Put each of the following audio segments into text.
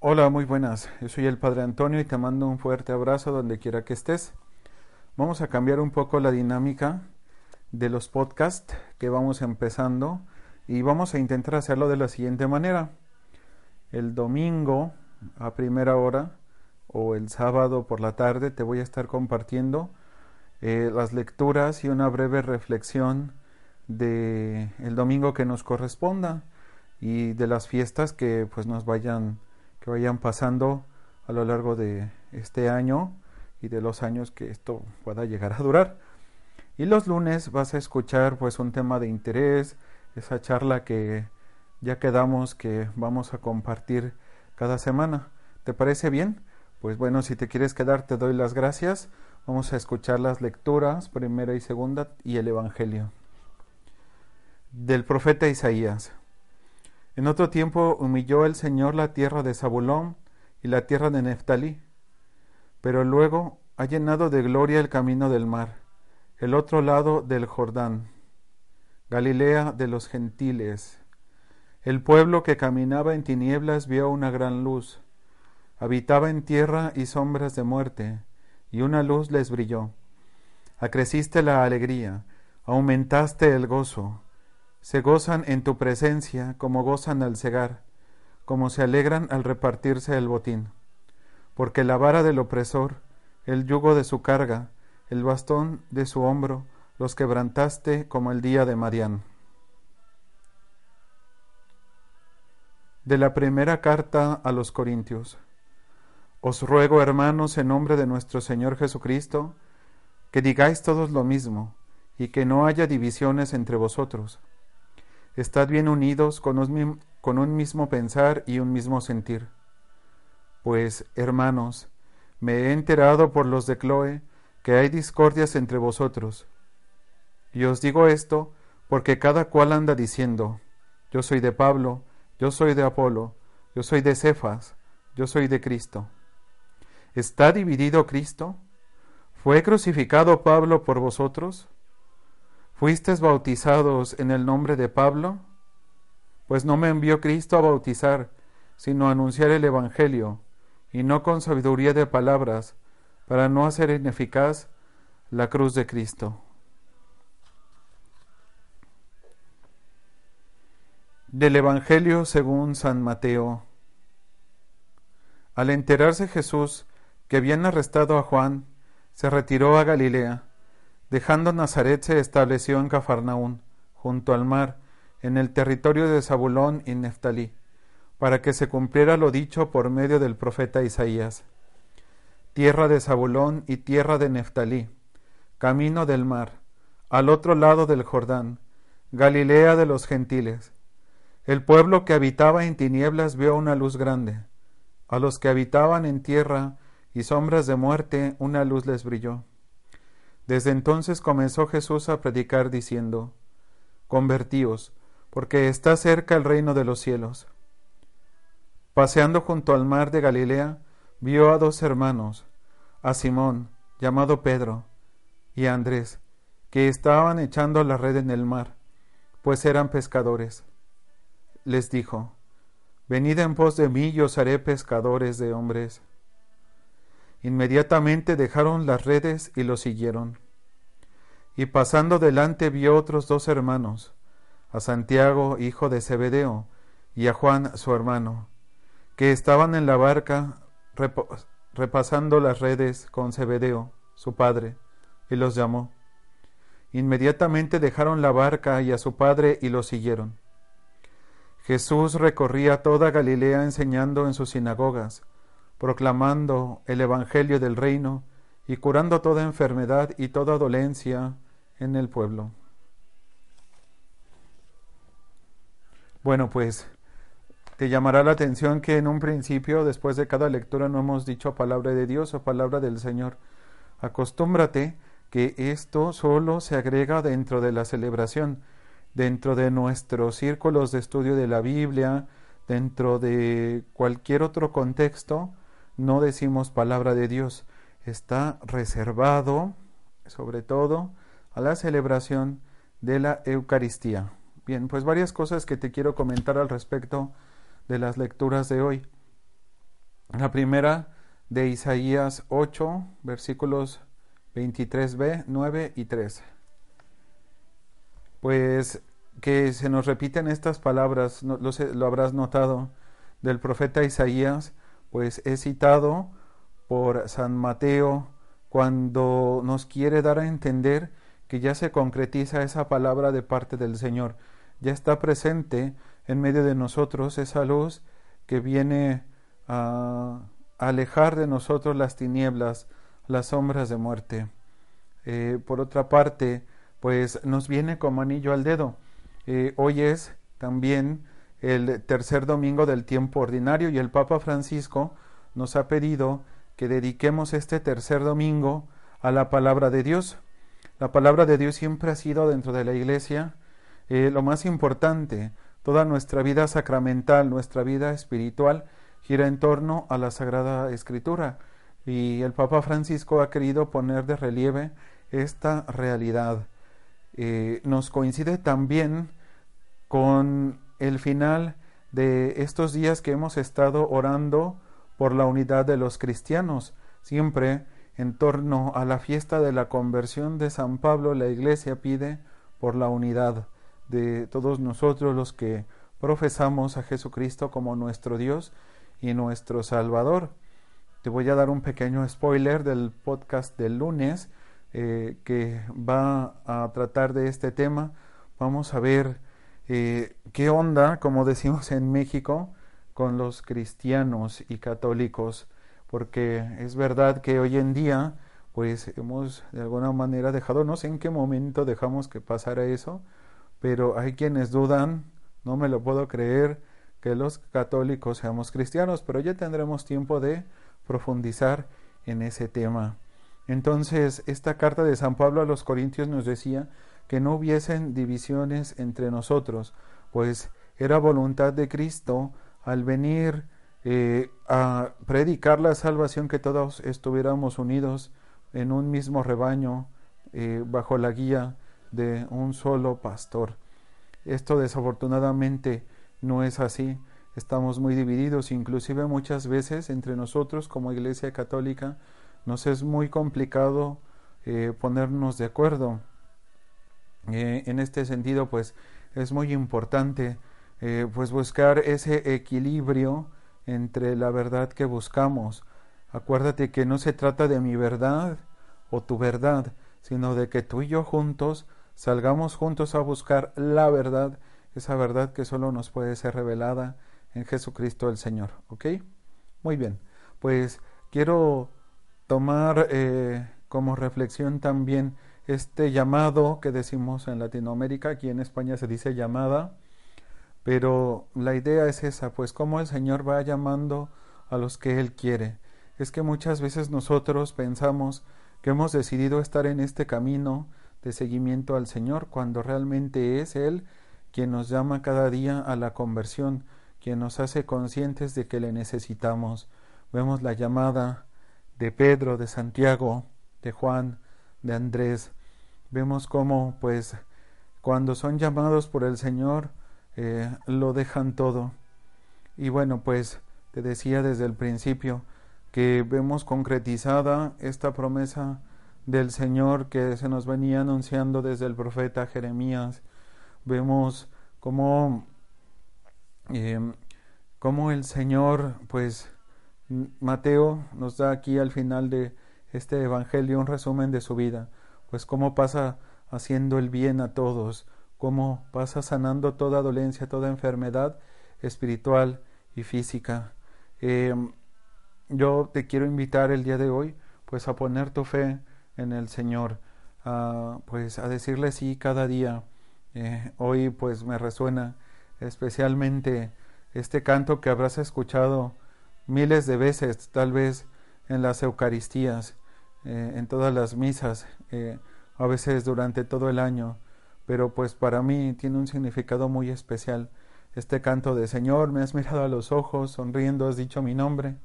Hola, muy buenas. Yo soy el Padre Antonio y te mando un fuerte abrazo donde quiera que estés. Vamos a cambiar un poco la dinámica de los podcasts que vamos empezando y vamos a intentar hacerlo de la siguiente manera. El domingo a primera hora o el sábado por la tarde te voy a estar compartiendo eh, las lecturas y una breve reflexión de domingo que nos corresponda y de las fiestas que pues nos vayan que vayan pasando a lo largo de este año y de los años que esto pueda llegar a durar. Y los lunes vas a escuchar pues un tema de interés, esa charla que ya quedamos que vamos a compartir cada semana. ¿Te parece bien? Pues bueno, si te quieres quedar te doy las gracias. Vamos a escuchar las lecturas, primera y segunda, y el Evangelio. Del profeta Isaías. En otro tiempo humilló el Señor la tierra de Zabulón y la tierra de Neftalí, pero luego ha llenado de gloria el camino del mar, el otro lado del Jordán, Galilea de los gentiles. El pueblo que caminaba en tinieblas vio una gran luz, habitaba en tierra y sombras de muerte, y una luz les brilló. Acreciste la alegría, aumentaste el gozo, se gozan en tu presencia como gozan al cegar, como se alegran al repartirse el botín. Porque la vara del opresor, el yugo de su carga, el bastón de su hombro, los quebrantaste como el día de Madián. De la primera carta a los Corintios. Os ruego, hermanos, en nombre de nuestro Señor Jesucristo, que digáis todos lo mismo, y que no haya divisiones entre vosotros Estad bien unidos con un, con un mismo pensar y un mismo sentir. Pues, hermanos, me he enterado por los de Chloe que hay discordias entre vosotros. Y os digo esto porque cada cual anda diciendo, yo soy de Pablo, yo soy de Apolo, yo soy de Cefas, yo soy de Cristo. ¿Está dividido Cristo? ¿Fue crucificado Pablo por vosotros? ¿Fuisteis bautizados en el nombre de Pablo? Pues no me envió Cristo a bautizar, sino a anunciar el Evangelio, y no con sabiduría de palabras, para no hacer ineficaz la cruz de Cristo. Del Evangelio según San Mateo. Al enterarse Jesús que habían arrestado a Juan, se retiró a Galilea Dejando Nazaret se estableció en Cafarnaún, junto al mar, en el territorio de Zabulón y Neftalí, para que se cumpliera lo dicho por medio del profeta Isaías. Tierra de Zabulón y tierra de Neftalí, camino del mar, al otro lado del Jordán, Galilea de los gentiles. El pueblo que habitaba en tinieblas vio una luz grande. A los que habitaban en tierra y sombras de muerte una luz les brilló. Desde entonces comenzó Jesús a predicar diciendo, Convertíos, porque está cerca el reino de los cielos. Paseando junto al mar de Galilea, vio a dos hermanos, a Simón, llamado Pedro, y a Andrés, que estaban echando la red en el mar, pues eran pescadores. Les dijo, Venid en pos de mí y os haré pescadores de hombres. Inmediatamente dejaron las redes y lo siguieron. Y pasando delante vio otros dos hermanos, a Santiago, hijo de Zebedeo, y a Juan, su hermano, que estaban en la barca repasando las redes con Zebedeo, su padre, y los llamó. Inmediatamente dejaron la barca y a su padre y lo siguieron. Jesús recorría toda Galilea enseñando en sus sinagogas, proclamando el Evangelio del reino y curando toda enfermedad y toda dolencia en el pueblo. Bueno, pues te llamará la atención que en un principio, después de cada lectura, no hemos dicho palabra de Dios o palabra del Señor. Acostúmbrate que esto solo se agrega dentro de la celebración, dentro de nuestros círculos de estudio de la Biblia, dentro de cualquier otro contexto, no decimos palabra de Dios. Está reservado, sobre todo, a la celebración de la Eucaristía. Bien, pues varias cosas que te quiero comentar al respecto de las lecturas de hoy. La primera de Isaías 8, versículos 23b, 9 y 3. Pues que se nos repiten estas palabras, lo, lo habrás notado, del profeta Isaías, pues es citado por San Mateo cuando nos quiere dar a entender que ya se concretiza esa palabra de parte del Señor, ya está presente en medio de nosotros esa luz que viene a alejar de nosotros las tinieblas, las sombras de muerte. Eh, por otra parte, pues nos viene como anillo al dedo. Eh, hoy es también el tercer domingo del tiempo ordinario y el Papa Francisco nos ha pedido que dediquemos este tercer domingo a la palabra de Dios. La palabra de Dios siempre ha sido dentro de la Iglesia eh, lo más importante, toda nuestra vida sacramental, nuestra vida espiritual, gira en torno a la Sagrada Escritura. Y el Papa Francisco ha querido poner de relieve esta realidad. Eh, nos coincide también con el final de estos días que hemos estado orando por la unidad de los cristianos. Siempre en torno a la fiesta de la conversión de San Pablo, la Iglesia pide por la unidad de todos nosotros los que profesamos a Jesucristo como nuestro Dios y nuestro Salvador. Te voy a dar un pequeño spoiler del podcast del lunes eh, que va a tratar de este tema. Vamos a ver eh, qué onda, como decimos en México, con los cristianos y católicos, porque es verdad que hoy en día, pues hemos de alguna manera dejado, no sé en qué momento dejamos que pasara eso, pero hay quienes dudan, no me lo puedo creer, que los católicos seamos cristianos, pero ya tendremos tiempo de profundizar en ese tema. Entonces, esta carta de San Pablo a los Corintios nos decía que no hubiesen divisiones entre nosotros, pues era voluntad de Cristo al venir eh, a predicar la salvación que todos estuviéramos unidos en un mismo rebaño eh, bajo la guía de un solo pastor. Esto desafortunadamente no es así. Estamos muy divididos, inclusive muchas veces entre nosotros como Iglesia Católica nos es muy complicado eh, ponernos de acuerdo. Eh, en este sentido, pues es muy importante eh, pues buscar ese equilibrio entre la verdad que buscamos. Acuérdate que no se trata de mi verdad o tu verdad, sino de que tú y yo juntos salgamos juntos a buscar la verdad, esa verdad que solo nos puede ser revelada en Jesucristo el Señor. ¿Ok? Muy bien, pues quiero tomar eh, como reflexión también este llamado que decimos en Latinoamérica, aquí en España se dice llamada, pero la idea es esa, pues cómo el Señor va llamando a los que Él quiere. Es que muchas veces nosotros pensamos que hemos decidido estar en este camino de seguimiento al Señor cuando realmente es Él quien nos llama cada día a la conversión, quien nos hace conscientes de que le necesitamos. Vemos la llamada de Pedro, de Santiago, de Juan, de Andrés. Vemos cómo, pues, cuando son llamados por el Señor, eh, lo dejan todo. Y bueno, pues, te decía desde el principio que vemos concretizada esta promesa del Señor que se nos venía anunciando desde el profeta Jeremías. Vemos cómo, em, cómo el Señor, pues Mateo nos da aquí al final de este Evangelio un resumen de su vida, pues cómo pasa haciendo el bien a todos, cómo pasa sanando toda dolencia, toda enfermedad espiritual y física. Em, yo te quiero invitar el día de hoy, pues a poner tu fe en el Señor, pues a decirle sí cada día. Eh, hoy pues me resuena especialmente este canto que habrás escuchado miles de veces, tal vez en las Eucaristías, eh, en todas las misas, eh, a veces durante todo el año, pero pues para mí tiene un significado muy especial. Este canto de Señor, me has mirado a los ojos, sonriendo, has dicho mi nombre.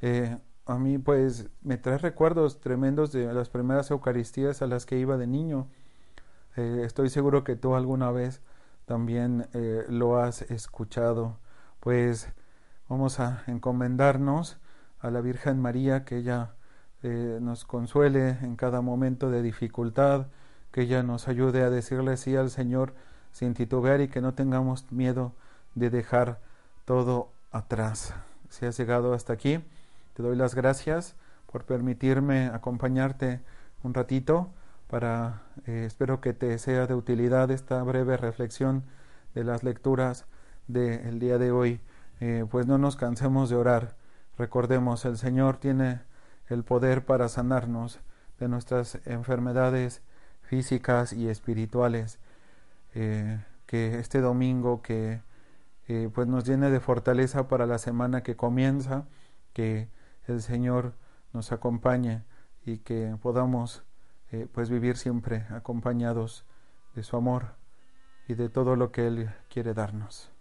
Eh, a mí pues me trae recuerdos tremendos de las primeras Eucaristías a las que iba de niño. estoy seguro que tú alguna vez también lo has escuchado. Pues vamos a encomendarnos a la Virgen María, que ella nos consuele en cada momento de dificultad, que ella nos ayude a decirle sí al Señor sin titubear y que no tengamos miedo de dejar todo atrás. Si has llegado hasta aquí, te doy las gracias por permitirme acompañarte un ratito para, eh, espero que te sea de utilidad esta breve reflexión de las lecturas del día de hoy. Eh, pues no nos cansemos de orar Recordemos, el Señor tiene el poder para sanarnos de nuestras enfermedades físicas y espirituales. Eh, que este domingo que eh, pues nos llene de fortaleza para la semana que comienza, que el Señor nos acompañe y que podamos eh, pues vivir siempre acompañados de su amor y de todo lo que Él quiere darnos.